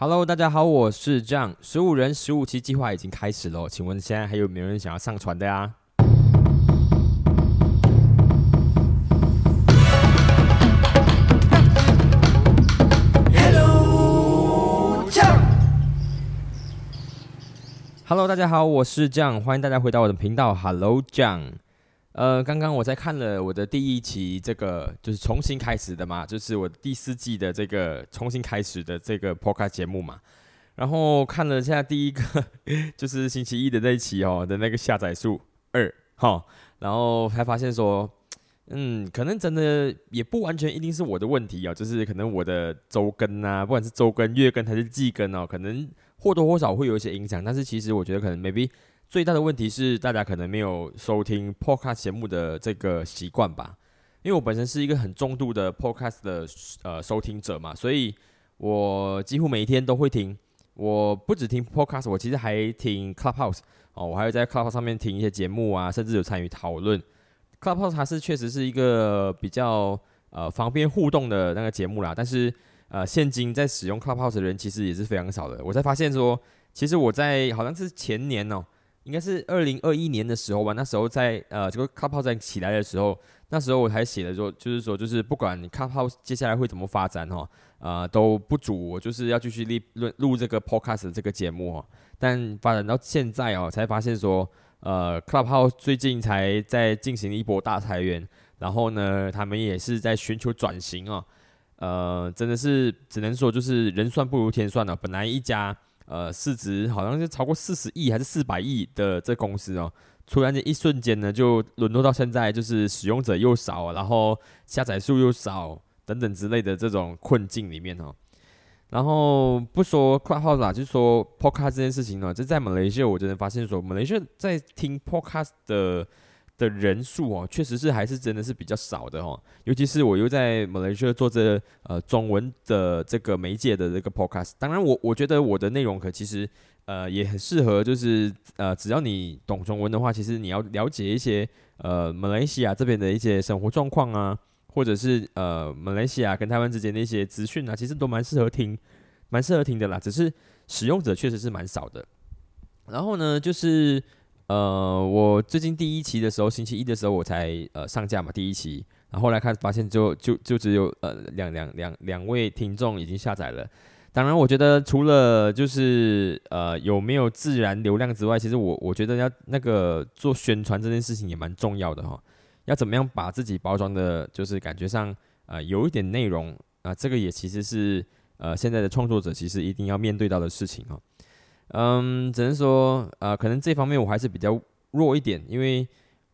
Hello，大家好，我是 John。十五人十五期计划已经开始了，请问现在还有没有人想要上传的呀？Hello，大家好，我是 John，欢迎大家回到我的频道。Hello，John。呃，刚刚我在看了我的第一期，这个就是重新开始的嘛，就是我第四季的这个重新开始的这个 podcast 节目嘛。然后看了现在第一个，就是星期一的那一期哦的那个下载数二哈，然后才发现说，嗯，可能真的也不完全一定是我的问题哦，就是可能我的周更啊，不管是周更、月更还是季更哦，可能或多或少会有一些影响。但是其实我觉得可能 maybe。最大的问题是，大家可能没有收听 podcast 节目的这个习惯吧。因为我本身是一个很重度的 podcast 的呃收听者嘛，所以我几乎每一天都会听。我不只听 podcast，我其实还听 Clubhouse 哦，我还有在 Clubhouse 上面听一些节目啊，甚至有参与讨论。Clubhouse 它是确实是一个比较呃方便互动的那个节目啦，但是呃现今在使用 Clubhouse 的人其实也是非常少的。我才发现说，其实我在好像是前年哦。应该是二零二一年的时候吧，那时候在呃这个 Clubhouse 起来的时候，那时候我还写了说，就是说就是不管 Clubhouse 接下来会怎么发展哈，呃都不足我就是要继续录录录这个 Podcast 这个节目哈。但发展到现在哦，才发现说，呃 Clubhouse 最近才在进行一波大裁员，然后呢，他们也是在寻求转型啊，呃，真的是只能说就是人算不如天算了，本来一家。呃，市值好像是超过四十亿还是四百亿的这公司哦，突然间一瞬间呢，就沦落到现在，就是使用者又少，然后下载数又少等等之类的这种困境里面哦。然后不说 Clubhouse 啦，就说 Podcast 这件事情呢，就在马来西亚，我真的发现说，马来西亚在听 Podcast 的。的人数哦，确实是还是真的是比较少的哦。尤其是我又在马来西亚做这呃中文的这个媒介的这个 podcast，当然我我觉得我的内容可其实呃也很适合，就是呃只要你懂中文的话，其实你要了解一些呃马来西亚这边的一些生活状况啊，或者是呃马来西亚跟台湾之间的一些资讯啊，其实都蛮适合听，蛮适合听的啦。只是使用者确实是蛮少的。然后呢，就是。呃，我最近第一期的时候，星期一的时候我才呃上架嘛，第一期，然后后来看发现就就就只有呃两两两两位听众已经下载了。当然，我觉得除了就是呃有没有自然流量之外，其实我我觉得要那个做宣传这件事情也蛮重要的哈。要怎么样把自己包装的，就是感觉上呃有一点内容啊，这个也其实是呃现在的创作者其实一定要面对到的事情哈。嗯，只能说，呃，可能这方面我还是比较弱一点，因为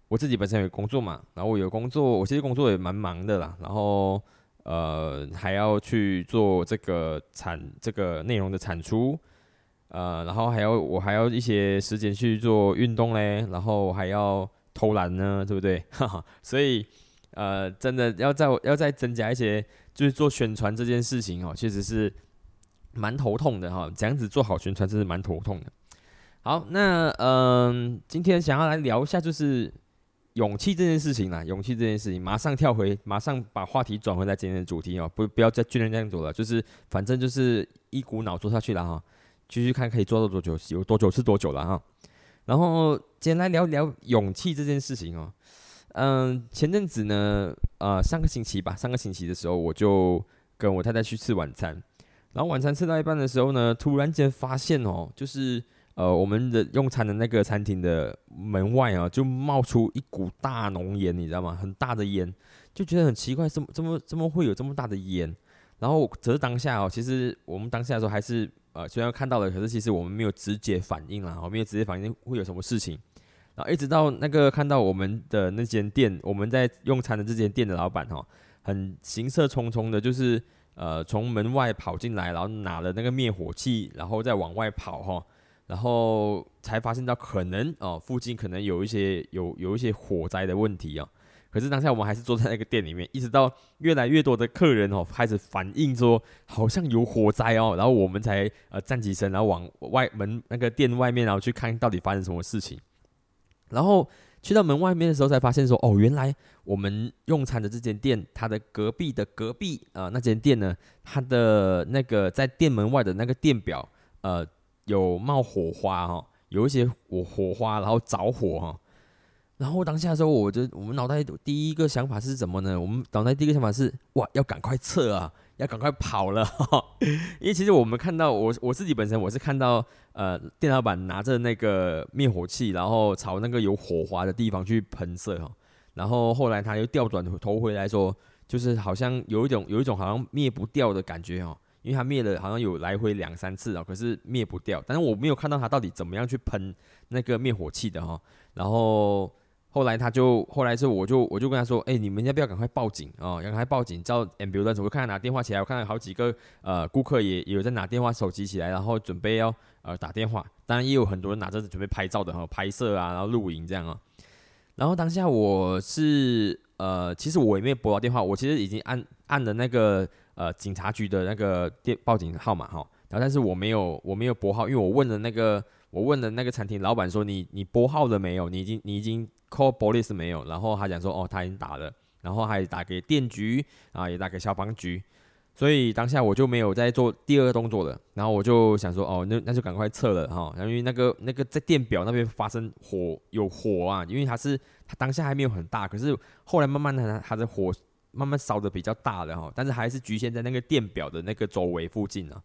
我自己本身有工作嘛，然后我有工作，我其实工作也蛮忙的啦，然后呃还要去做这个产这个内容的产出，呃，然后还要我还要一些时间去做运动嘞，然后还要偷懒呢，对不对？哈哈，所以呃，真的要再要再增加一些，就是做宣传这件事情哦，确实是。蛮头痛的哈，这样子做好宣传真是蛮头痛的。好，那嗯，今天想要来聊一下就是勇气这件事情啦，勇气这件事情，马上跳回，马上把话题转回来今天的主题哦，不不要再训练这样走了，就是反正就是一股脑做下去了哈，继续看可以做到多久，有多久是多久了哈。然后今天来聊聊勇气这件事情哦，嗯，前阵子呢，呃，上个星期吧，上个星期的时候，我就跟我太太去吃晚餐。然后晚餐吃到一半的时候呢，突然间发现哦，就是呃我们的用餐的那个餐厅的门外啊，就冒出一股大浓烟，你知道吗？很大的烟，就觉得很奇怪，怎么怎么怎么会有这么大的烟？然后只是当下哦，其实我们当下的时候还是呃虽然看到了，可是其实我们没有直接反应啦，我没有直接反应会有什么事情。然后一直到那个看到我们的那间店，我们在用餐的这间店的老板哈，很行色匆匆的，就是。呃，从门外跑进来，然后拿了那个灭火器，然后再往外跑哈，然后才发现到可能哦，附近可能有一些有有一些火灾的问题啊。可是当下我们还是坐在那个店里面，一直到越来越多的客人哦开始反映说好像有火灾哦，然后我们才呃站起身，然后往外门那个店外面，然后去看到底发生什么事情。然后去到门外面的时候才发现说，哦，原来我们用餐的这间店，它的隔壁的隔壁啊那间店呢，它的那个在店门外的那个电表，呃，有冒火花哈，有一些火火花，然后着火哈。然后当下的时候，我就我们脑袋第一个想法是什么呢？我们脑袋第一个想法是，哇，要赶快撤啊！要赶快跑了，因为其实我们看到我我自己本身我是看到呃店老板拿着那个灭火器，然后朝那个有火花的地方去喷射哈，然后后来他又调转头回来说，就是好像有一种有一种好像灭不掉的感觉哈，因为他灭了好像有来回两三次啊，可是灭不掉，但是我没有看到他到底怎么样去喷那个灭火器的哈，然后。后来他就，后来是我就我就跟他说，哎，你们要不要赶快报警啊？赶快报警，叫 ambulance。我看他拿电话起来，我看到好几个呃顾客也有在拿电话手机起来，然后准备要呃打电话。当然也有很多人拿着准备拍照的哈，拍摄啊，然后录影这样啊。然后当下我是呃，其实我也没有拨到电话，我其实已经按按了那个呃警察局的那个电报警号码哈。然后但是我没有我没有拨号，因为我问了那个我问了那个餐厅老板说，你你拨号了没有？你已经你已经。call police 没有，然后他讲说哦，他已经打了，然后还打给电局啊，也打给消防局，所以当下我就没有再做第二个动作了。然后我就想说哦，那那就赶快撤了哈，因为那个那个在电表那边发生火有火啊，因为它是它当下还没有很大，可是后来慢慢的它的火慢慢烧的比较大了哈，但是还是局限在那个电表的那个周围附近啊。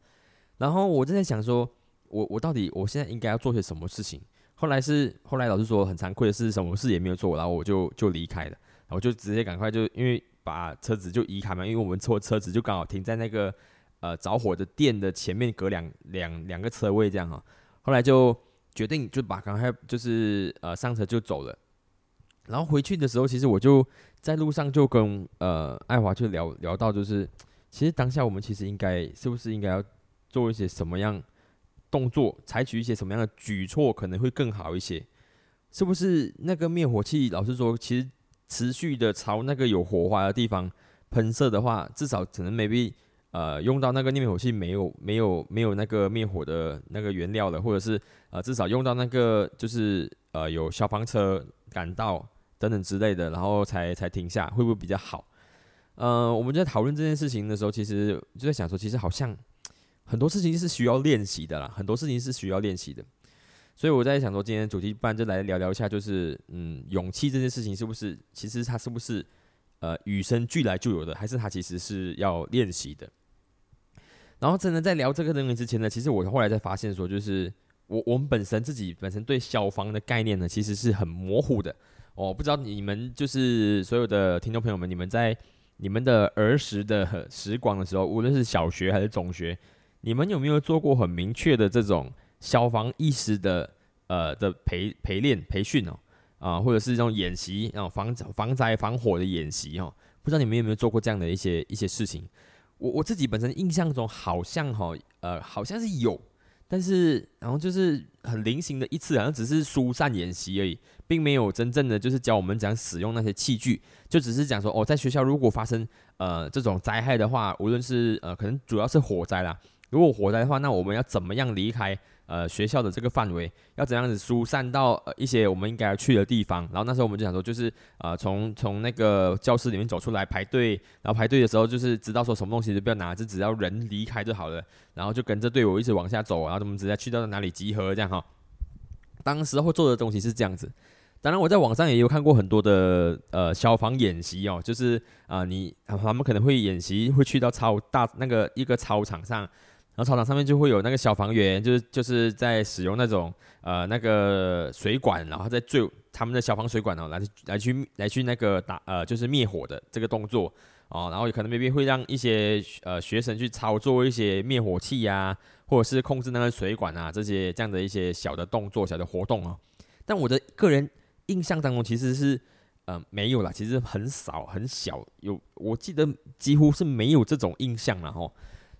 然后我正在想说，我我到底我现在应该要做些什么事情？后来是后来老师说很惭愧的是什么事也没有做，然后我就就离开了，然后就直接赶快就因为把车子就移开嘛，因为我们车车子就刚好停在那个呃着火的店的前面，隔两两两个车位这样哈。后来就决定就把刚才就是呃上车就走了，然后回去的时候，其实我就在路上就跟呃爱华就聊聊到，就是其实当下我们其实应该是不是应该要做一些什么样？动作采取一些什么样的举措可能会更好一些？是不是那个灭火器？老实说，其实持续的朝那个有火花的地方喷射的话，至少可能 maybe 呃用到那个灭火器没有没有没有那个灭火的那个原料了，或者是呃至少用到那个就是呃有消防车赶到等等之类的，然后才才停下，会不会比较好？呃，我们在讨论这件事情的时候，其实就在想说，其实好像。很多事情是需要练习的啦，很多事情是需要练习的，所以我在想说，今天主题不然就来聊聊一下，就是嗯，勇气这件事情是不是，其实它是不是呃与生俱来就有的，还是它其实是要练习的？然后真的在聊这个东西之前呢，其实我后来才发现说，就是我我们本身自己本身对消防的概念呢，其实是很模糊的。我不知道你们就是所有的听众朋友们，你们在你们的儿时的时光的时候，无论是小学还是中学。你们有没有做过很明确的这种消防意识的呃的陪陪练培训哦啊，或者是这种演习啊防防灾防火的演习哦？不知道你们有没有做过这样的一些一些事情？我我自己本身印象中好像哈呃好像是有，但是然后就是很零星的一次，好像只是疏散演习而已，并没有真正的就是教我们怎样使用那些器具，就只是讲说哦，在学校如果发生呃这种灾害的话，无论是呃可能主要是火灾啦。如果火灾的话，那我们要怎么样离开呃学校的这个范围？要怎样子疏散到呃一些我们应该要去的地方？然后那时候我们就想说，就是呃从从那个教室里面走出来排队，然后排队的时候就是知道说什么东西就不要拿，就只要人离开就好了。然后就跟着队伍一直往下走，然后我们直接去到哪里集合这样哈。当时会做的东西是这样子。当然我在网上也有看过很多的呃消防演习哦，就是啊你他们可能会演习会去到超大那个一个操场上。然后操场上面就会有那个消防员，就是就是在使用那种呃那个水管，然后在最他们的消防水管哦来来去来去那个打呃就是灭火的这个动作哦，然后也可能旁边会让一些呃学生去操作一些灭火器呀，或者是控制那个水管啊这些这样的一些小的动作、小的活动哦。但我的个人印象当中其实是呃没有啦，其实很少很小有，我记得几乎是没有这种印象了哈。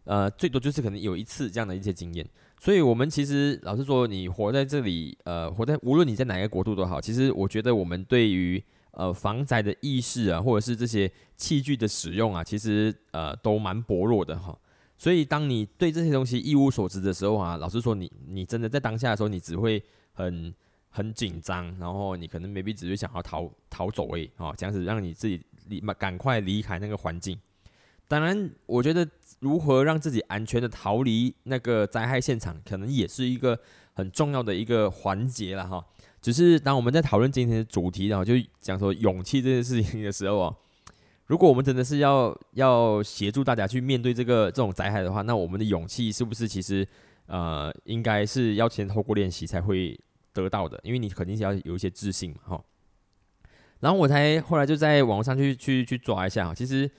呃，最多就是可能有一次这样的一些经验，所以我们其实老实说，你活在这里，呃，活在无论你在哪个国度都好，其实我觉得我们对于呃防灾的意识啊，或者是这些器具的使用啊，其实呃都蛮薄弱的哈。所以当你对这些东西一无所知的时候啊，老实说，你你真的在当下的时候，你只会很很紧张，然后你可能 maybe 只是想要逃逃走而已，哦，这样子让你自己离赶快离开那个环境。当然，我觉得如何让自己安全的逃离那个灾害现场，可能也是一个很重要的一个环节了哈。只是当我们在讨论今天的主题，然后就讲说勇气这件事情的时候啊，如果我们真的是要要协助大家去面对这个这种灾害的话，那我们的勇气是不是其实呃应该是要先透过练习才会得到的？因为你肯定是要有一些自信嘛哈。然后我才后来就在网上去去去抓一下，其实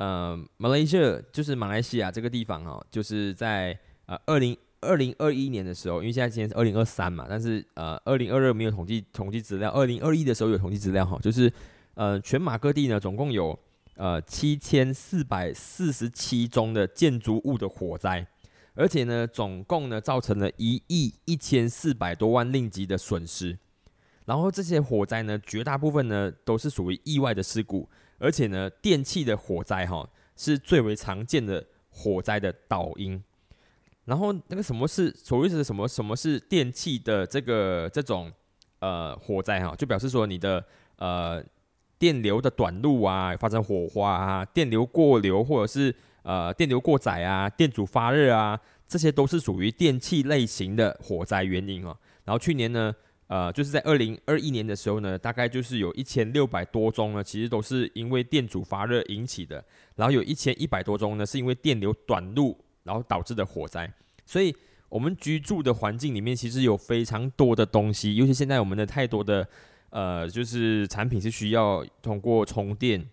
呃马来西亚就是马来西亚这个地方哈，就是在呃二零。二零二一年的时候，因为现在今天是二零二三嘛，但是呃，二零二二没有统计统计资料，二零二一的时候有统计资料哈，就是呃，全马各地呢总共有呃七千四百四十七宗的建筑物的火灾，而且呢，总共呢造成了一亿一千四百多万令吉的损失，然后这些火灾呢，绝大部分呢都是属于意外的事故，而且呢，电器的火灾哈是最为常见的火灾的导因。然后那个什么是所谓是什么？什么是电器的这个这种呃火灾哈？就表示说你的呃电流的短路啊，发生火花啊，电流过流或者是呃电流过载啊，电阻发热啊，这些都是属于电器类型的火灾原因哦。然后去年呢，呃，就是在二零二一年的时候呢，大概就是有一千六百多宗呢，其实都是因为电阻发热引起的。然后有一千一百多宗呢，是因为电流短路。然后导致的火灾，所以我们居住的环境里面其实有非常多的东西，尤其现在我们的太多的呃，就是产品是需要通过充电，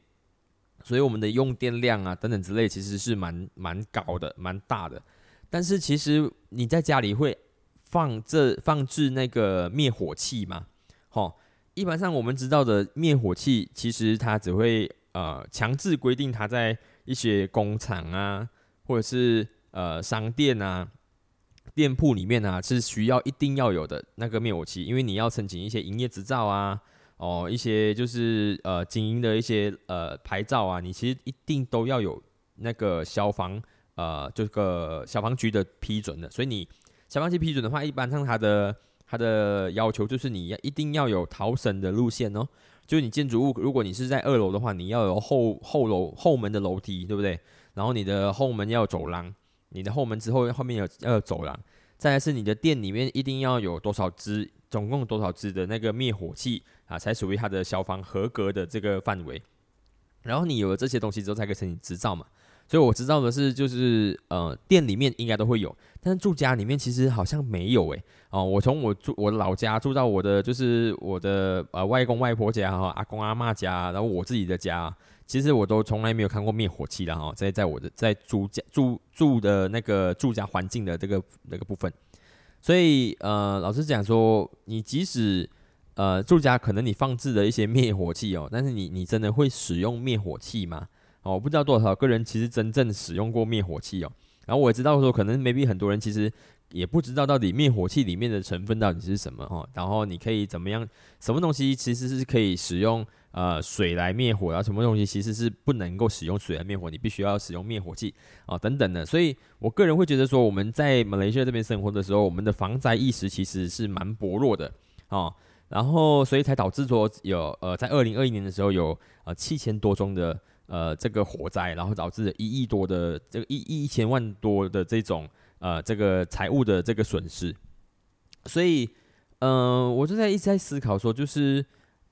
所以我们的用电量啊等等之类其实是蛮蛮高的，蛮大的。但是其实你在家里会放这放置那个灭火器吗？哈，一般上我们知道的灭火器，其实它只会呃强制规定它在一些工厂啊，或者是呃，商店啊，店铺里面啊，是需要一定要有的那个灭火器，因为你要申请一些营业执照啊，哦，一些就是呃经营的一些呃牌照啊，你其实一定都要有那个消防呃这个消防局的批准的。所以你消防局批准的话，一般上它的它的要求就是你要一定要有逃生的路线哦，就是你建筑物如果你是在二楼的话，你要有后后楼后门的楼梯，对不对？然后你的后门要有走廊。你的后门之后后面有要有走廊，再来是你的店里面一定要有多少支，总共多少支的那个灭火器啊，才属于它的消防合格的这个范围。然后你有了这些东西之后，才可以申请执照嘛。所以我知道的是，就是呃，店里面应该都会有，但住家里面其实好像没有诶。哦，我从我住我老家住到我的就是我的呃外公外婆家哈，阿公阿妈家，然后我自己的家。其实我都从来没有看过灭火器的哈，在在我的在住家住住的那个住家环境的这个那个部分，所以呃，老实讲说，你即使呃住家可能你放置了一些灭火器哦，但是你你真的会使用灭火器吗？哦，我不知道多少个人其实真正使用过灭火器哦，然后我也知道说，可能 maybe 很多人其实也不知道到底灭火器里面的成分到底是什么哦，然后你可以怎么样，什么东西其实是可以使用。呃，水来灭火啊，什么东西其实是不能够使用水来灭火，你必须要使用灭火器啊，等等的。所以我个人会觉得说，我们在马来西亚这边生活的时候，我们的防灾意识其实是蛮薄弱的啊。然后，所以才导致说有呃，在二零二一年的时候有呃七千多宗的呃这个火灾，然后导致一亿多的这个一亿一千万多的这种呃这个财务的这个损失。所以，嗯，我就在一直在思考说，就是。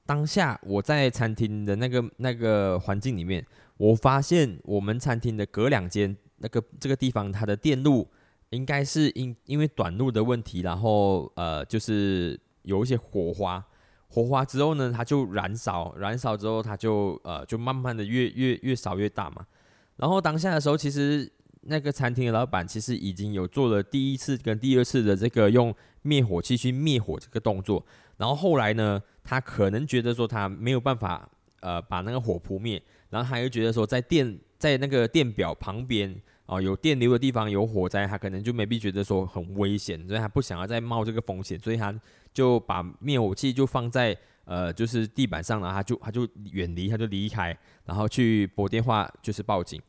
当下我在餐厅的那个那个环境里面，我发现我们餐厅的隔两间那个这个地方，它的电路应该是因因为短路的问题，然后呃就是有一些火花，火花之后呢，它就燃烧，燃烧之后它就呃就慢慢的越越越烧越大嘛。然后当下的时候，其实那个餐厅的老板其实已经有做了第一次跟第二次的这个用灭火器去灭火这个动作，然后后来呢。他可能觉得说他没有办法，呃，把那个火扑灭，然后他又觉得说在电在那个电表旁边哦有电流的地方有火灾，他可能就没必觉得说很危险，所以他不想要再冒这个风险，所以他就把灭火器就放在呃就是地板上，然后他就他就远离，他就离开，然后去拨电话就是报警。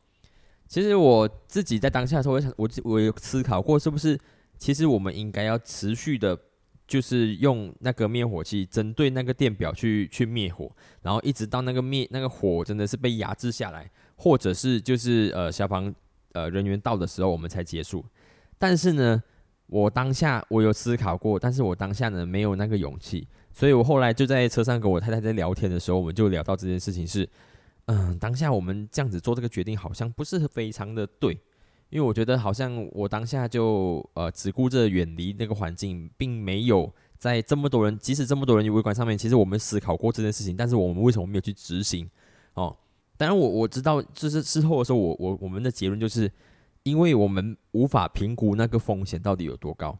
其实我自己在当下的时候，我想我我有思考过是不是，其实我们应该要持续的。就是用那个灭火器针对那个电表去去灭火，然后一直到那个灭那个火真的是被压制下来，或者是就是呃消防呃人员到的时候我们才结束。但是呢，我当下我有思考过，但是我当下呢没有那个勇气，所以我后来就在车上跟我太太在聊天的时候，我们就聊到这件事情是，嗯，当下我们这样子做这个决定好像不是非常的对。因为我觉得好像我当下就呃只顾着远离那个环境，并没有在这么多人，即使这么多人围观上面，其实我们思考过这件事情，但是我们为什么没有去执行？哦，当然我我知道，就是事后的时候，我我我们的结论就是，因为我们无法评估那个风险到底有多高，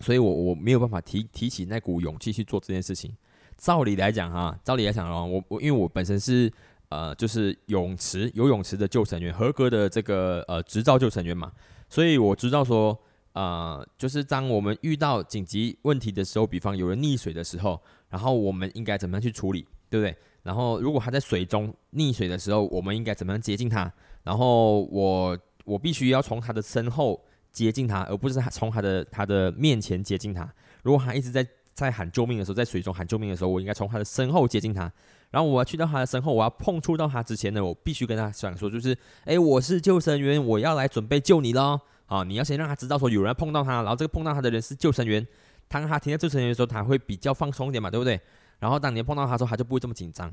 所以我我没有办法提提起那股勇气去做这件事情。照理来讲哈，照理来讲哦，我我因为我本身是。呃，就是泳池游泳池的救生员，合格的这个呃执照救生员嘛，所以我知道说，呃，就是当我们遇到紧急问题的时候，比方有人溺水的时候，然后我们应该怎么样去处理，对不对？然后如果他在水中溺水的时候，我们应该怎么样接近他？然后我我必须要从他的身后接近他，而不是从他的他的面前接近他。如果他一直在在喊救命的时候，在水中喊救命的时候，我应该从他的身后接近他。然后我要去到他的身后，我要碰触到他之前呢，我必须跟他讲说，就是，哎，我是救生员，我要来准备救你喽。啊，你要先让他知道说有人碰到他，然后这个碰到他的人是救生员。当他听到救生员的时候，他会比较放松一点嘛，对不对？然后当你碰到他的时候，他就不会这么紧张。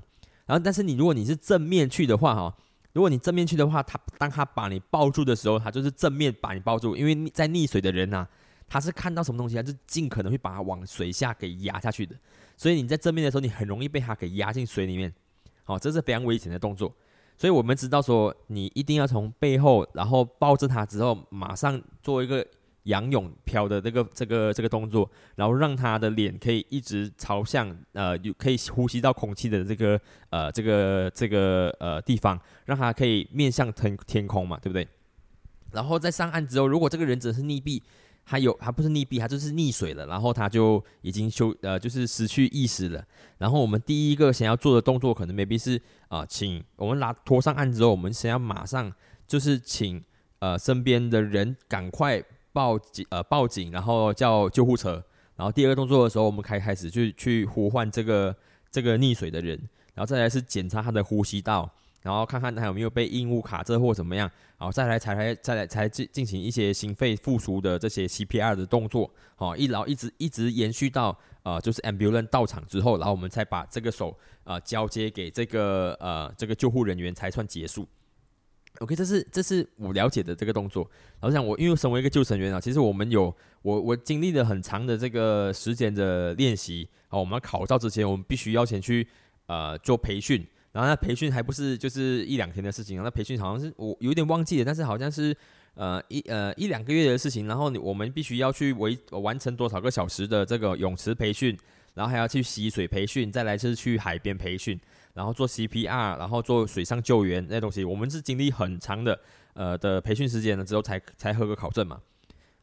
然后，但是你如果你是正面去的话，哈，如果你正面去的话，他当他把你抱住的时候，他就是正面把你抱住，因为在溺水的人呐，他是看到什么东西，他就尽可能会把他往水下给压下去的。所以你在正面的时候，你很容易被他给压进水里面，好，这是非常危险的动作。所以我们知道说，你一定要从背后，然后抱着他之后，马上做一个仰泳漂的这个这个这个动作，然后让他的脸可以一直朝向呃，有可以呼吸到空气的这个呃这个这个呃地方，让他可以面向天天空嘛，对不对？然后在上岸之后，如果这个人只是溺毙。他有，他不是溺毙，他就是溺水了，然后他就已经休，呃，就是失去意识了。然后我们第一个想要做的动作，可能 maybe 是啊，请我们拉拖上岸之后，我们先要马上就是请呃身边的人赶快报警，呃报警，然后叫救护车。然后第二个动作的时候，我们开开始去去呼唤这个这个溺水的人，然后再来是检查他的呼吸道。然后看看他有没有被硬物卡着或怎么样，然后再来才来再来才进进行一些心肺复苏的这些 CPR 的动作，好，一然后一直一直延续到呃就是 ambulance 到场之后，然后我们才把这个手呃交接给这个呃这个救护人员才算结束。OK，这是这是我了解的这个动作。然后讲我因为身为一个救生员啊，其实我们有我我经历了很长的这个时间的练习，好，我们考照之前我们必须要先去呃做培训。然后那培训还不是就是一两天的事情，那培训好像是我有点忘记了，但是好像是呃一呃一两个月的事情。然后我们必须要去维完成多少个小时的这个泳池培训，然后还要去溪水培训，再来是去海边培训，然后做 CPR，然后做水上救援那些东西。我们是经历很长的呃的培训时间了之后才才合格考证嘛。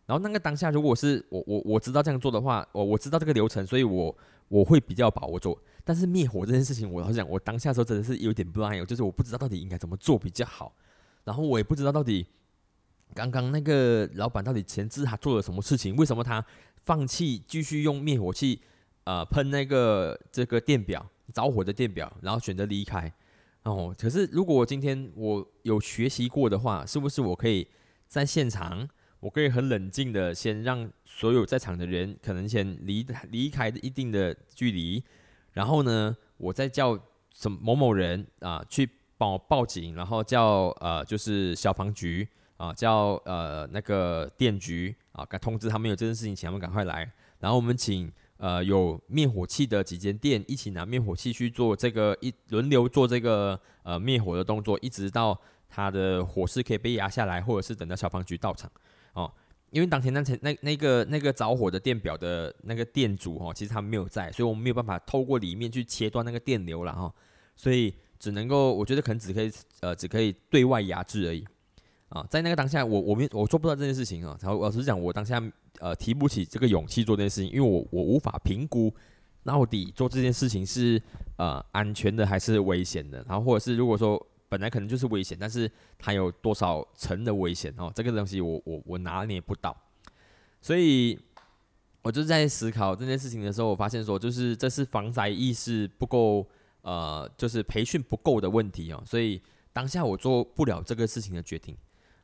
然后那个当下，如果是我我我知道这样做的话，我我知道这个流程，所以我我会比较把握做。但是灭火这件事情，我老讲，我当下时候真的是有点 blind，就是我不知道到底应该怎么做比较好，然后我也不知道到底刚刚那个老板到底前置他做了什么事情，为什么他放弃继续用灭火器，呃，喷那个这个电表着火的电表，然后选择离开。哦，可是如果今天我有学习过的话，是不是我可以在现场，我可以很冷静的先让所有在场的人可能先离离开一定的距离。然后呢，我再叫什么某某人啊去帮我报警，然后叫呃就是消防局啊，叫呃那个电局啊，通知他们有这件事情，请他们赶快来。然后我们请呃有灭火器的几间店一起拿灭火器去做这个一轮流做这个呃灭火的动作，一直到他的火势可以被压下来，或者是等到消防局到场哦。因为当天那前那那个那个着火的电表的那个店主哦，其实他没有在，所以我们没有办法透过里面去切断那个电流了哈，所以只能够我觉得可能只可以呃只可以对外压制而已啊，在那个当下我我们我做不到这件事情啊，然后老实讲我当下呃提不起这个勇气做这件事情，因为我我无法评估到底做这件事情是呃安全的还是危险的，然后或者是如果说。本来可能就是危险，但是它有多少层的危险哦？这个东西我我我拿捏不到，所以我就在思考这件事情的时候，我发现说，就是这是防灾意识不够，呃，就是培训不够的问题哦。所以当下我做不了这个事情的决定，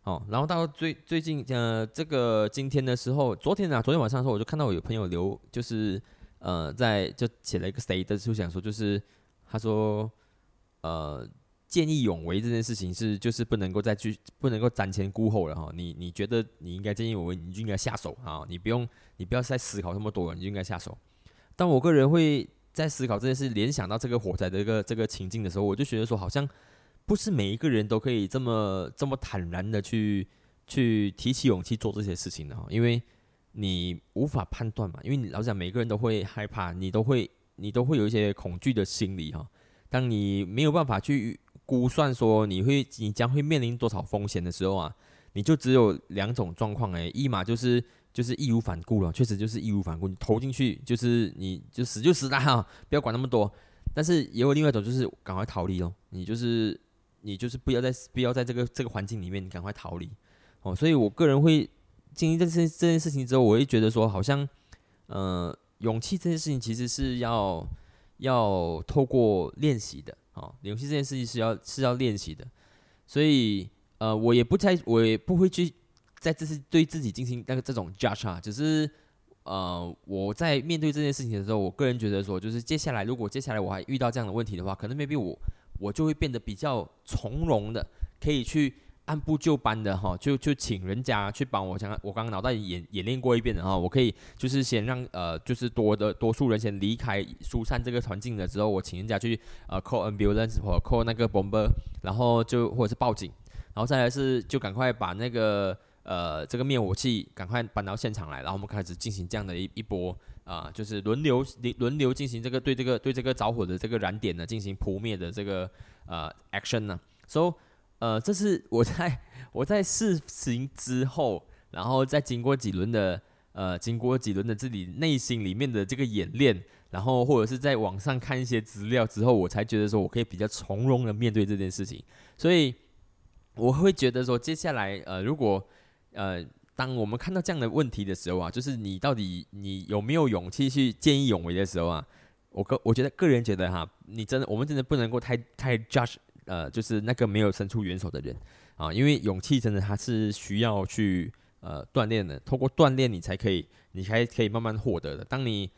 哦。然后到最最近，呃，这个今天的时候，昨天啊，昨天晚上的时候，我就看到我有朋友留，就是呃，在就写了一个 state，就想说，就是他说，呃。见义勇为这件事情是就是不能够再去不能够瞻前顾后了哈，你你觉得你应该见义勇为，你就应该下手啊，你不用你不要再思考那么多了，你就应该下手。但我个人会在思考这件事，联想到这个火灾的一个这个情境的时候，我就觉得说，好像不是每一个人都可以这么这么坦然的去去提起勇气做这些事情的哈，因为你无法判断嘛，因为你老实讲，每个人都会害怕，你都会你都会有一些恐惧的心理哈，当你没有办法去。估算说你会你将会面临多少风险的时候啊，你就只有两种状况诶，一嘛就是就是义无反顾了，确实就是义无反顾，你投进去就是你就死就死啦哈，不要管那么多。但是也有另外一种就是赶快逃离哦，你就是你就是不要在不要在这个这个环境里面，你赶快逃离哦。所以我个人会经历这件这件事情之后，我会觉得说好像呃勇气这件事情其实是要要透过练习的。哦，勇气这件事情是要是要练习的，所以呃，我也不太，我也不会去在这次对自己进行那个这种 judge 啊，只是呃，我在面对这件事情的时候，我个人觉得说，就是接下来如果接下来我还遇到这样的问题的话，可能 maybe 我我就会变得比较从容的，可以去。按部就班的哈，就就请人家去帮我，讲，我刚刚脑袋演演练过一遍的哈，我可以就是先让呃，就是多的多数人先离开疏散这个环境了之后，我请人家去呃 call ambulance 或 call 那个 bomber，然后就或者是报警，然后再来是就赶快把那个呃这个灭火器赶快搬到现场来，然后我们开始进行这样的一一波啊，就是轮流轮流进行这个对这个对这个着火的这个燃点呢进行扑灭的这个呃 action 呢，so。呃，这是我在我在试行之后，然后再经过几轮的呃，经过几轮的自己内心里面的这个演练，然后或者是在网上看一些资料之后，我才觉得说我可以比较从容的面对这件事情。所以我会觉得说，接下来呃，如果呃，当我们看到这样的问题的时候啊，就是你到底你有没有勇气去见义勇为的时候啊，我个我觉得个人觉得哈，你真的我们真的不能够太太 judge。呃，就是那个没有伸出援手的人啊，因为勇气真的还是需要去呃锻炼的，通过锻炼你才可以，你才可以慢慢获得的。当你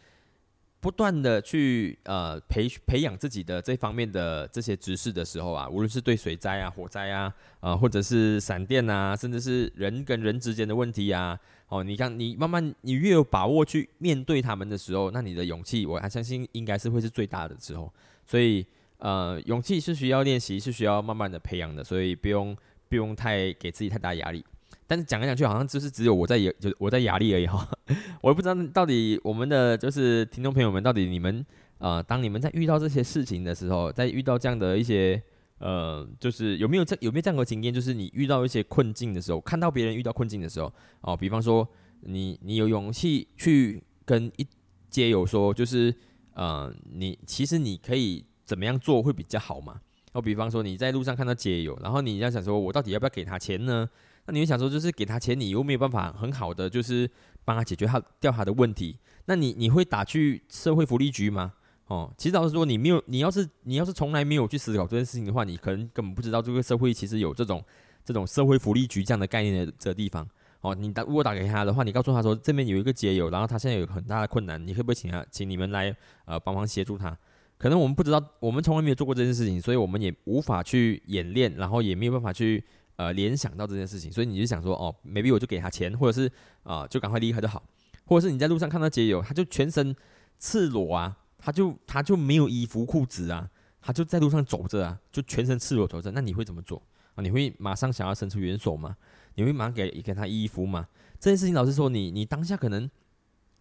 不断的去呃培培养自己的这方面的这些知识的时候啊，无论是对水灾啊、火灾啊，啊或者是闪电啊，甚至是人跟人之间的问题啊，哦，你看你慢慢你越有把握去面对他们的时候，那你的勇气，我还相信应该是会是最大的时候，所以。呃，勇气是需要练习，是需要慢慢的培养的，所以不用不用太给自己太大压力。但是讲来讲去，好像就是只有我在压，就我在压力而已哈。我也不知道到底我们的就是听众朋友们，到底你们呃，当你们在遇到这些事情的时候，在遇到这样的一些呃，就是有没有这有没有这样的经验？就是你遇到一些困境的时候，看到别人遇到困境的时候，哦，比方说你你有勇气去跟一街友说，就是呃，你其实你可以。怎么样做会比较好嘛？我比方说你在路上看到街友，然后你要想说，我到底要不要给他钱呢？那你会想说，就是给他钱，你又没有办法很好的就是帮他解决他掉他的问题，那你你会打去社会福利局吗？哦，其实老实说，你没有，你要是你要是从来没有去思考这件事情的话，你可能根本不知道这个社会其实有这种这种社会福利局这样的概念的这个地方。哦，你打如果打给他的话，你告诉他说这边有一个街友，然后他现在有很大的困难，你可不可以请他请你们来呃帮忙协助他？可能我们不知道，我们从来没有做过这件事情，所以我们也无法去演练，然后也没有办法去呃联想到这件事情。所以你就想说，哦，maybe 我就给他钱，或者是啊，就赶快离开就好。或者是你在路上看到街友，他就全身赤裸啊，他就他就没有衣服裤子啊，他就在路上走着啊，就全身赤裸走着。那你会怎么做啊？你会马上想要伸出援手吗？你会马上给给他衣服吗？这件事情，老实说，你你当下可能。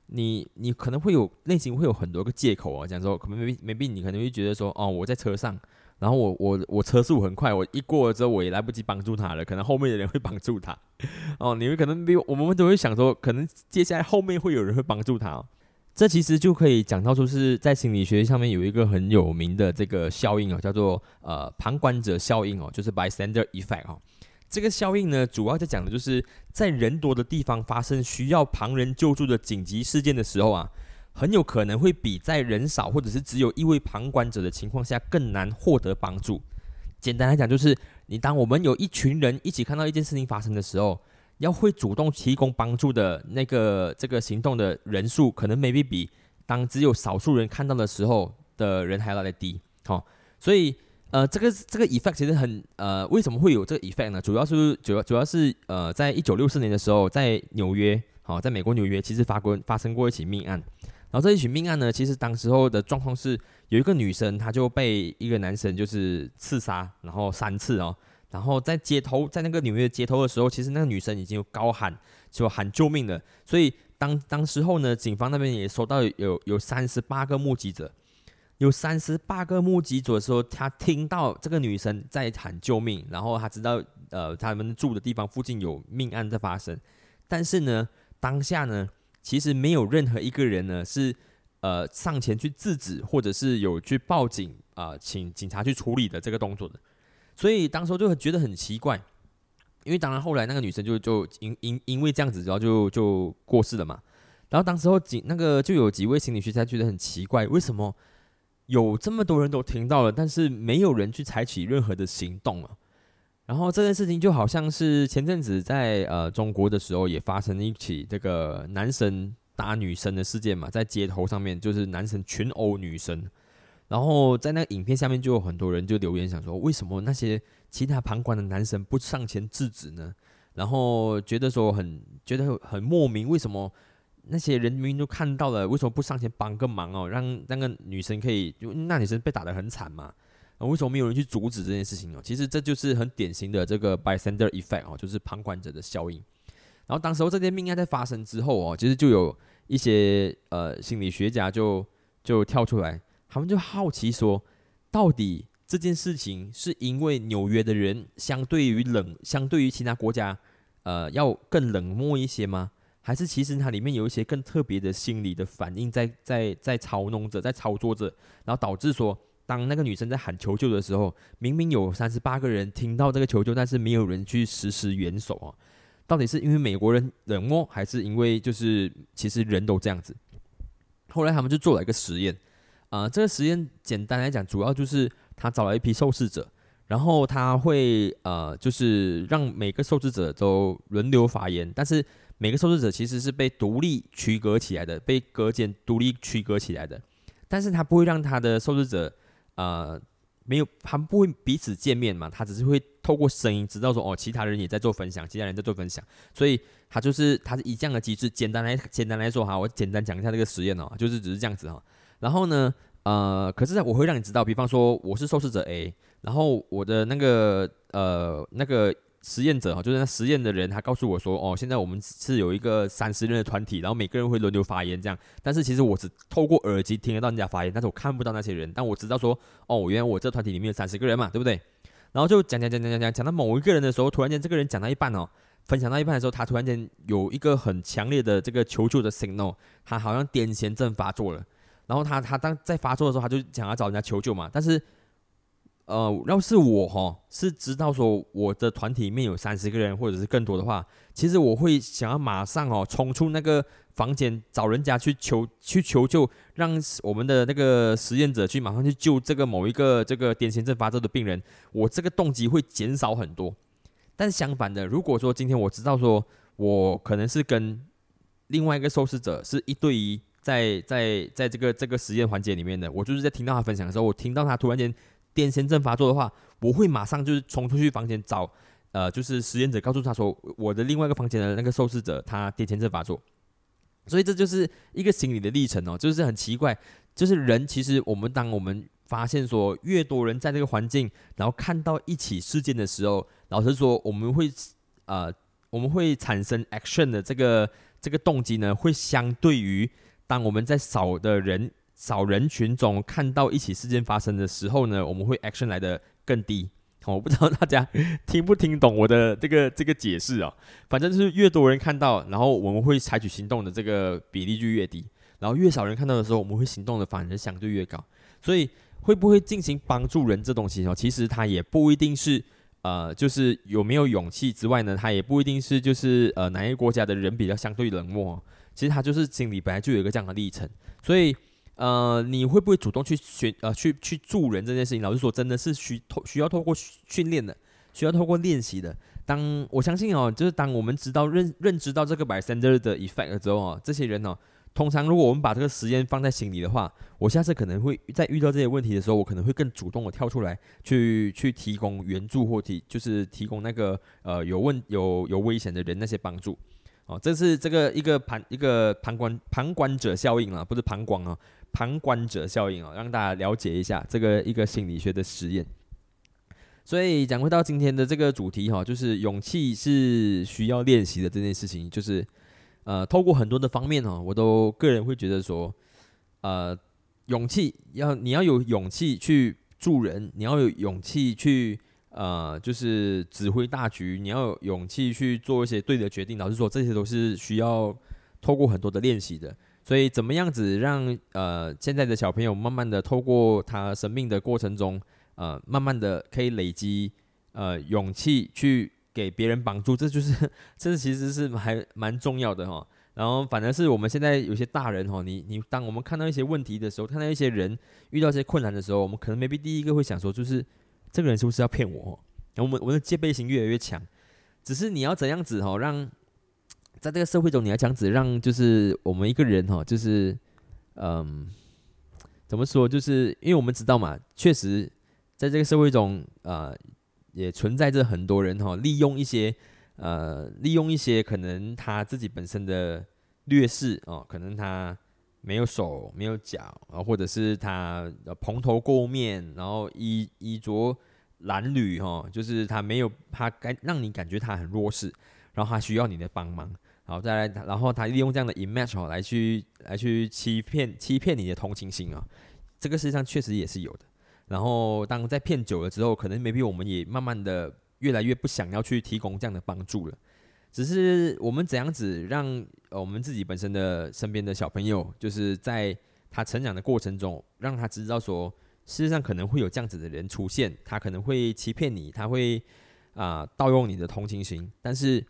你你可能会有内心会有很多个借口啊，讲说可能没没必你可能会觉得说哦我在车上，然后我我我车速很快，我一过了之后我也来不及帮助他了，可能后面的人会帮助他 哦，你们可能比我们都会想说，可能接下来后面会有人会帮助他，哦。这其实就可以讲到说是在心理学上面有一个很有名的这个效应哦，叫做呃旁观者效应哦，就是 bystander effect 哦。这个效应呢，主要在讲的就是在人多的地方发生需要旁人救助的紧急事件的时候啊，很有可能会比在人少或者是只有一位旁观者的情况下更难获得帮助。简单来讲，就是你当我们有一群人一起看到一件事情发生的时候，要会主动提供帮助的那个这个行动的人数，可能 maybe 比当只有少数人看到的时候的人还要来的低。好，所以。呃，这个这个 effect 其实很呃，为什么会有这个 effect 呢？主要是主要主要是呃，在一九六四年的时候，在纽约，好，在美国纽约，其实发过发生过一起命案。然后这一起命案呢，其实当时候的状况是，有一个女生，她就被一个男生就是刺杀，然后三次哦。然后在街头，在那个纽约街头的时候，其实那个女生已经有高喊，就喊救命了。所以当当时候呢，警方那边也收到有有三十八个目击者。有三十八个目击者说，他听到这个女生在喊救命，然后他知道，呃，他们住的地方附近有命案在发生。但是呢，当下呢，其实没有任何一个人呢是，呃，上前去制止，或者是有去报警啊，请警察去处理的这个动作的。所以当时就觉得很奇怪，因为当然后来那个女生就就因因因为这样子，然后就就过世了嘛。然后当时候警那个就有几位心理学家觉得很奇怪，为什么？有这么多人都听到了，但是没有人去采取任何的行动啊。然后这件事情就好像是前阵子在呃中国的时候也发生一起这个男生打女生的事件嘛，在街头上面就是男生群殴女生，然后在那个影片下面就有很多人就留言想说，为什么那些其他旁观的男生不上前制止呢？然后觉得说很觉得很莫名，为什么？那些人民都看到了，为什么不上前帮个忙哦？让那个女生可以，就那女生被打得很惨嘛，为什么没有人去阻止这件事情呢？其实这就是很典型的这个 bystander effect 哦，就是旁观者的效应。然后当时候这件命案在发生之后哦，其实就有一些呃心理学家就就跳出来，他们就好奇说，到底这件事情是因为纽约的人相对于冷，相对于其他国家呃要更冷漠一些吗？还是其实它里面有一些更特别的心理的反应在在在操弄着，在操作着，然后导致说，当那个女生在喊求救的时候，明明有三十八个人听到这个求救，但是没有人去实施援手啊？到底是因为美国人冷漠，还是因为就是其实人都这样子？后来他们就做了一个实验，啊，这个实验简单来讲，主要就是他找了一批受试者，然后他会呃，就是让每个受试者都轮流发言，但是。每个受试者其实是被独立区隔起来的，被隔间独立区隔起来的，但是他不会让他的受试者，呃，没有，他们不会彼此见面嘛，他只是会透过声音知道说，哦，其他人也在做分享，其他人在做分享，所以他就是他是以这样的机制，简单来简单来说哈，我简单讲一下这个实验哦，就是只是这样子哈，然后呢，呃，可是我会让你知道，比方说我是受试者 A，然后我的那个呃那个。实验者哈，就是那实验的人，他告诉我说：“哦，现在我们是有一个三十人的团体，然后每个人会轮流发言这样。但是其实我只透过耳机听得到人家发言，但是我看不到那些人。但我知道说，哦，原来我这团体里面有三十个人嘛，对不对？然后就讲讲讲讲讲讲，讲到某一个人的时候，突然间这个人讲到一半哦，分享到一半的时候，他突然间有一个很强烈的这个求救的 signal，他好像癫痫症发作了。然后他他当在发作的时候，他就想要找人家求救嘛，但是。”呃，要是我哈是知道说我的团体里面有三十个人或者是更多的话，其实我会想要马上哦冲出那个房间找人家去求去求救，让我们的那个实验者去马上去救这个某一个这个癫痫症发作的病人，我这个动机会减少很多。但相反的，如果说今天我知道说我可能是跟另外一个受试者是一对一在在在这个这个实验环节里面的，我就是在听到他分享的时候，我听到他突然间。癫痫症发作的话，我会马上就是冲出去房间找，呃，就是实验者告诉他说，我的另外一个房间的那个受试者他癫痫症发作，所以这就是一个心理的历程哦，就是很奇怪，就是人其实我们当我们发现说越多人在这个环境，然后看到一起事件的时候，老实说我们会呃我们会产生 action 的这个这个动机呢，会相对于当我们在少的人。少人群中看到一起事件发生的时候呢，我们会 action 来的更低。我不知道大家听不听懂我的这个这个解释啊？反正就是越多人看到，然后我们会采取行动的这个比例就越低。然后越少人看到的时候，我们会行动的反而相对越高。所以会不会进行帮助人这东西哦？其实它也不一定是呃，就是有没有勇气之外呢，他也不一定是就是呃哪一个国家的人比较相对冷漠，其实他就是心里本来就有一个这样的历程，所以呃，你会不会主动去学呃去去助人这件事情？老实说，真的是需透需要透过训练的，需要透过练习的。当我相信哦，就是当我们知道认认知到这个 bystander 的 effect 之后哦，这些人哦。通常，如果我们把这个实验放在心里的话，我下次可能会在遇到这些问题的时候，我可能会更主动的跳出来，去去提供援助或提，就是提供那个呃有问有有危险的人那些帮助。哦，这是这个一个旁一个旁观旁观者效应啊，不是旁观啊，旁观者效应啊，让大家了解一下这个一个心理学的实验。所以讲回到今天的这个主题哈，就是勇气是需要练习的这件事情，就是。呃，透过很多的方面哦，我都个人会觉得说，呃，勇气要你要有勇气去助人，你要有勇气去呃，就是指挥大局，你要有勇气去做一些对的决定。老实说，这些都是需要透过很多的练习的。所以，怎么样子让呃现在的小朋友慢慢的透过他生命的过程中，呃，慢慢的可以累积呃勇气去。给别人帮助，这就是，这其实是还蛮重要的哈。然后，反而是我们现在有些大人哈，你你当我们看到一些问题的时候，看到一些人遇到一些困难的时候，我们可能 maybe 第一个会想说，就是这个人是不是要骗我？然后我们我的戒备心越来越强。只是你要怎样子哈，让在这个社会中，你要这样子让，就是我们一个人哈，就是嗯，怎么说？就是因为我们知道嘛，确实在这个社会中呃。也存在着很多人哈，利用一些呃，利用一些可能他自己本身的劣势哦，可能他没有手没有脚啊，或者是他蓬头垢面，然后衣衣着褴褛哈，就是他没有他该让你感觉他很弱势，然后他需要你的帮忙，好再来，然后他利用这样的 image 哦来去来去欺骗欺骗你的同情心啊，这个实际上确实也是有的。然后，当在骗久了之后，可能 maybe 我们也慢慢的越来越不想要去提供这样的帮助了。只是我们怎样子让呃我们自己本身的身边的小朋友，就是在他成长的过程中，让他知道说，事实上可能会有这样子的人出现，他可能会欺骗你，他会啊盗用你的同情心。但是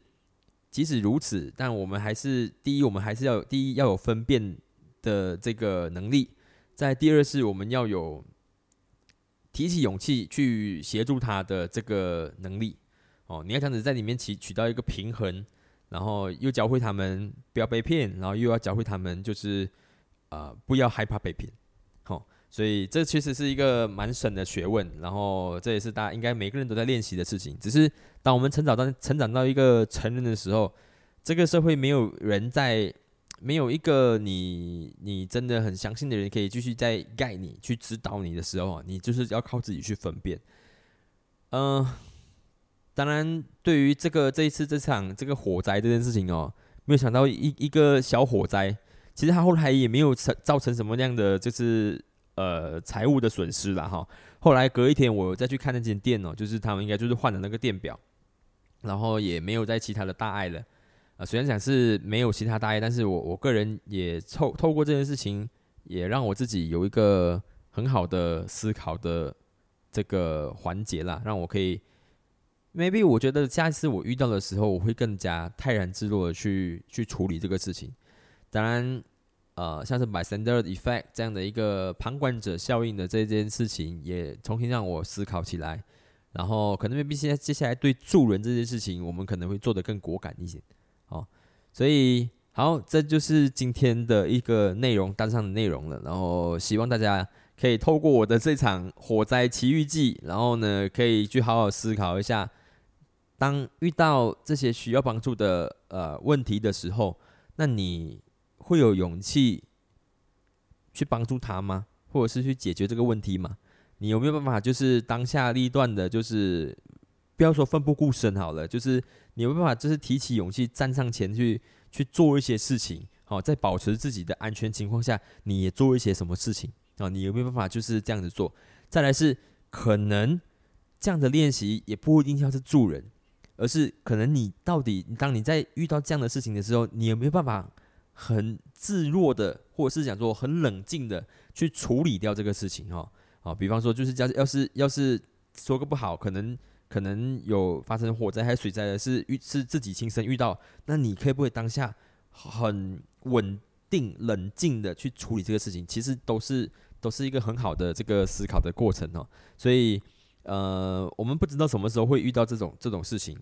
即使如此，但我们还是第一，我们还是要第一要有分辨的这个能力；在第二是，我们要有。提起勇气去协助他的这个能力哦，你要这样子在里面取取到一个平衡，然后又教会他们不要被骗，然后又要教会他们就是呃不要害怕被骗，所以这其实是一个蛮深的学问，然后这也是大家应该每个人都在练习的事情。只是当我们成长到成长到一个成人的时候，这个社会没有人在。没有一个你你真的很相信的人可以继续在盖你去指导你的时候，你就是要靠自己去分辨。嗯，当然，对于这个这一次这场这个火灾这件事情哦，没有想到一一个小火灾，其实他后来也没有成造成什么样的就是呃财务的损失了哈。后来隔一天我再去看那间店哦，就是他们应该就是换了那个电表，然后也没有在其他的大碍了。啊，虽然讲是没有其他大碍，但是我我个人也透透过这件事情，也让我自己有一个很好的思考的这个环节啦，让我可以，maybe 我觉得下一次我遇到的时候，我会更加泰然自若的去去处理这个事情。当然，呃，像是 bystander effect 这样的一个旁观者效应的这件事情，也重新让我思考起来。然后，可能 maybe 现在接下来对助人这件事情，我们可能会做得更果敢一些。哦，所以好，这就是今天的一个内容单上的内容了。然后希望大家可以透过我的这场火灾奇遇记，然后呢，可以去好好思考一下，当遇到这些需要帮助的呃问题的时候，那你会有勇气去帮助他吗？或者是去解决这个问题吗？你有没有办法就是当下立断的，就是不要说奋不顾身好了，就是。你有没有办法，就是提起勇气站上前去去做一些事情，好，在保持自己的安全情况下，你也做一些什么事情啊？你有没有办法就是这样子做？再来是可能这样的练习也不一定要是助人，而是可能你到底当你在遇到这样的事情的时候，你有没有办法很自若的，或者是讲说很冷静的去处理掉这个事情？哈，啊，比方说就是要要是要是说个不好，可能。可能有发生火灾还是水灾的，是遇是自己亲身遇到，那你可不可以当下很稳定、冷静的去处理这个事情？其实都是都是一个很好的这个思考的过程哦。所以，呃，我们不知道什么时候会遇到这种这种事情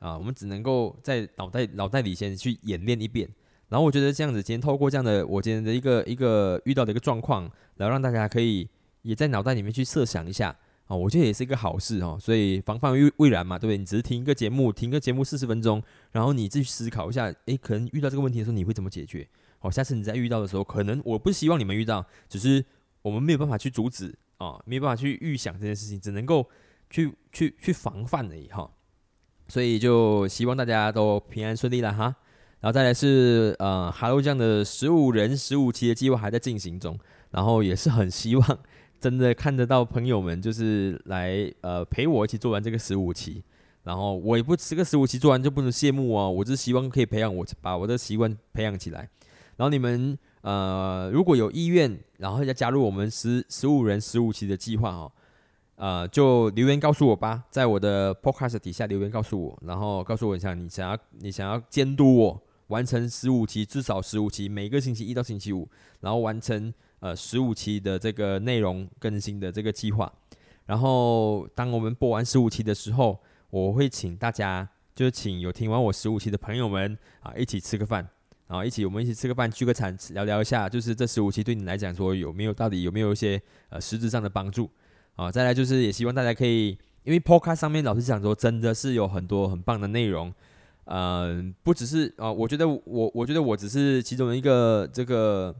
啊，我们只能够在脑袋脑袋里先去演练一遍。然后我觉得这样子，今天透过这样的我今天的一个一个遇到的一个状况，然后让大家可以也在脑袋里面去设想一下啊，我觉得也是一个好事哦。所以防范未未然嘛，对不对？你只是听一个节目，听个节目四十分钟，然后你自己思考一下，诶，可能遇到这个问题的时候，你会怎么解决？好，下次你再遇到的时候，可能我不希望你们遇到，只是我们没有办法去阻止啊，没有办法去预想这件事情，只能够去去去防范而已哈。所以就希望大家都平安顺利了哈。然后再来是呃，Hello 这样的十五人十五期的计划还在进行中，然后也是很希望真的看得到朋友们就是来呃陪我一起做完这个十五期，然后我也不这个十五期做完就不能谢幕哦，我是希望可以培养我把我的习惯培养起来，然后你们呃如果有意愿，然后要加入我们十十五人十五期的计划哦，呃就留言告诉我吧，在我的 Podcast 底下留言告诉我，然后告诉我一下你想要你想要监督我。完成十五期，至少十五期，每个星期一到星期五，然后完成呃十五期的这个内容更新的这个计划。然后当我们播完十五期的时候，我会请大家，就是请有听完我十五期的朋友们啊，一起吃个饭，然后一起我们一起吃个饭，聚个餐，聊聊一下，就是这十五期对你来讲说有没有到底有没有一些呃实质上的帮助啊？再来就是也希望大家可以，因为 Podcast 上面老师讲说真的是有很多很棒的内容。嗯，不只是啊，我觉得我我觉得我只是其中一个这个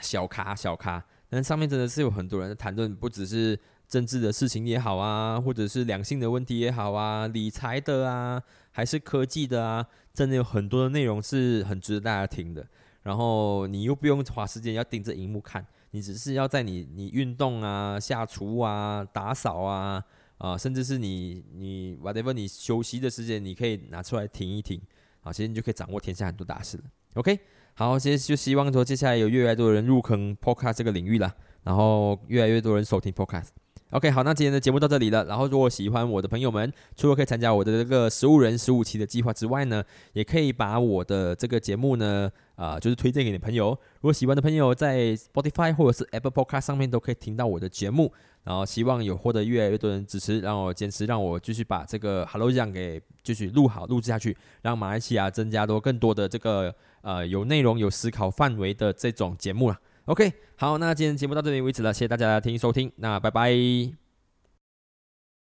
小咖小咖，但上面真的是有很多人在谈论，不只是政治的事情也好啊，或者是两性的问题也好啊，理财的啊，还是科技的啊，真的有很多的内容是很值得大家听的。然后你又不用花时间要盯着荧幕看，你只是要在你你运动啊、下厨啊、打扫啊。啊，甚至是你你 whatever 你休息的时间，你可以拿出来听一听，啊，其实你就可以掌握天下很多大事了。OK，好，其实就希望说接下来有越来越多人入坑 Podcast 这个领域了，然后越来越多人收听 Podcast。OK，好，那今天的节目到这里了。然后如果喜欢我的朋友们，除了可以参加我的这个十五人十五期的计划之外呢，也可以把我的这个节目呢，啊，就是推荐给你朋友。如果喜欢的朋友在 Spotify 或者是 Apple Podcast 上面都可以听到我的节目。然后希望有获得越来越多人支持，让我坚持，让我继续把这个 Hello 酱给继续录好录制下去，让马来西亚增加多更多的这个呃有内容、有思考范围的这种节目了。OK，好，那今天节目到这里为止了，谢谢大家的听收听，那拜拜。